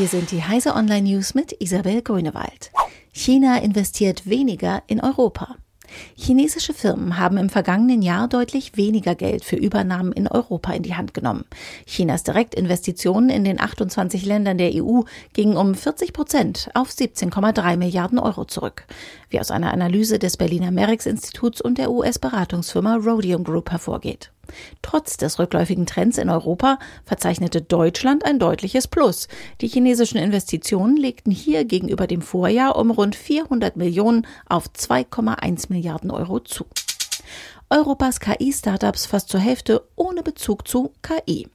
Hier sind die Heise Online News mit Isabel Grünewald. China investiert weniger in Europa. Chinesische Firmen haben im vergangenen Jahr deutlich weniger Geld für Übernahmen in Europa in die Hand genommen. Chinas Direktinvestitionen in den 28 Ländern der EU gingen um 40 Prozent auf 17,3 Milliarden Euro zurück, wie aus einer Analyse des Berliner Merix Instituts und der US-Beratungsfirma Rhodium Group hervorgeht. Trotz des rückläufigen Trends in Europa verzeichnete Deutschland ein deutliches Plus. Die chinesischen Investitionen legten hier gegenüber dem Vorjahr um rund 400 Millionen auf 2,1 Milliarden Euro zu. Europas KI-Startups fast zur Hälfte ohne Bezug zu KI.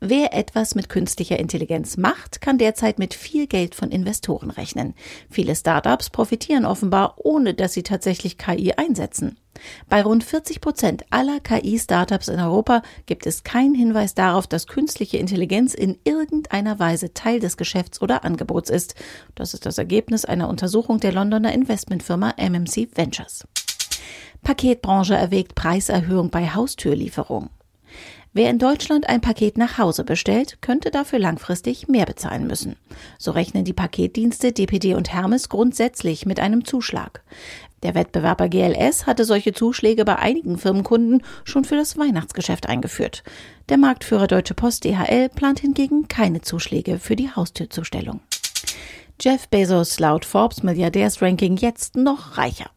Wer etwas mit künstlicher Intelligenz macht, kann derzeit mit viel Geld von Investoren rechnen. Viele Startups profitieren offenbar, ohne dass sie tatsächlich KI einsetzen. Bei rund 40 Prozent aller KI-Startups in Europa gibt es keinen Hinweis darauf, dass künstliche Intelligenz in irgendeiner Weise Teil des Geschäfts oder Angebots ist. Das ist das Ergebnis einer Untersuchung der Londoner Investmentfirma MMC Ventures. Paketbranche erwägt Preiserhöhung bei Haustürlieferung. Wer in Deutschland ein Paket nach Hause bestellt, könnte dafür langfristig mehr bezahlen müssen. So rechnen die Paketdienste DPD und Hermes grundsätzlich mit einem Zuschlag. Der Wettbewerber GLS hatte solche Zuschläge bei einigen Firmenkunden schon für das Weihnachtsgeschäft eingeführt. Der Marktführer Deutsche Post DHL plant hingegen keine Zuschläge für die Haustürzustellung. Jeff Bezos laut Forbes Milliardärsranking jetzt noch reicher.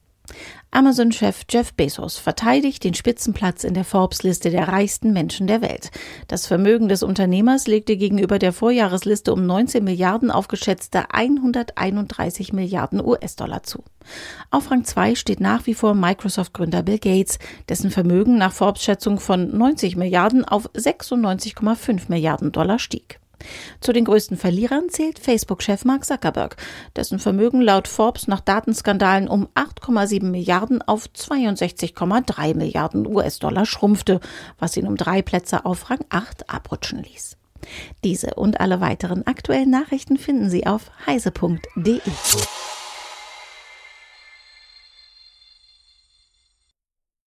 Amazon-Chef Jeff Bezos verteidigt den Spitzenplatz in der Forbes-Liste der reichsten Menschen der Welt. Das Vermögen des Unternehmers legte gegenüber der Vorjahresliste um 19 Milliarden auf geschätzte 131 Milliarden US-Dollar zu. Auf Rang 2 steht nach wie vor Microsoft-Gründer Bill Gates, dessen Vermögen nach Forbes-Schätzung von 90 Milliarden auf 96,5 Milliarden Dollar stieg. Zu den größten Verlierern zählt Facebook-Chef Mark Zuckerberg, dessen Vermögen laut Forbes nach Datenskandalen um 8,7 Milliarden auf 62,3 Milliarden US-Dollar schrumpfte, was ihn um drei Plätze auf Rang 8 abrutschen ließ. Diese und alle weiteren aktuellen Nachrichten finden Sie auf heise.de.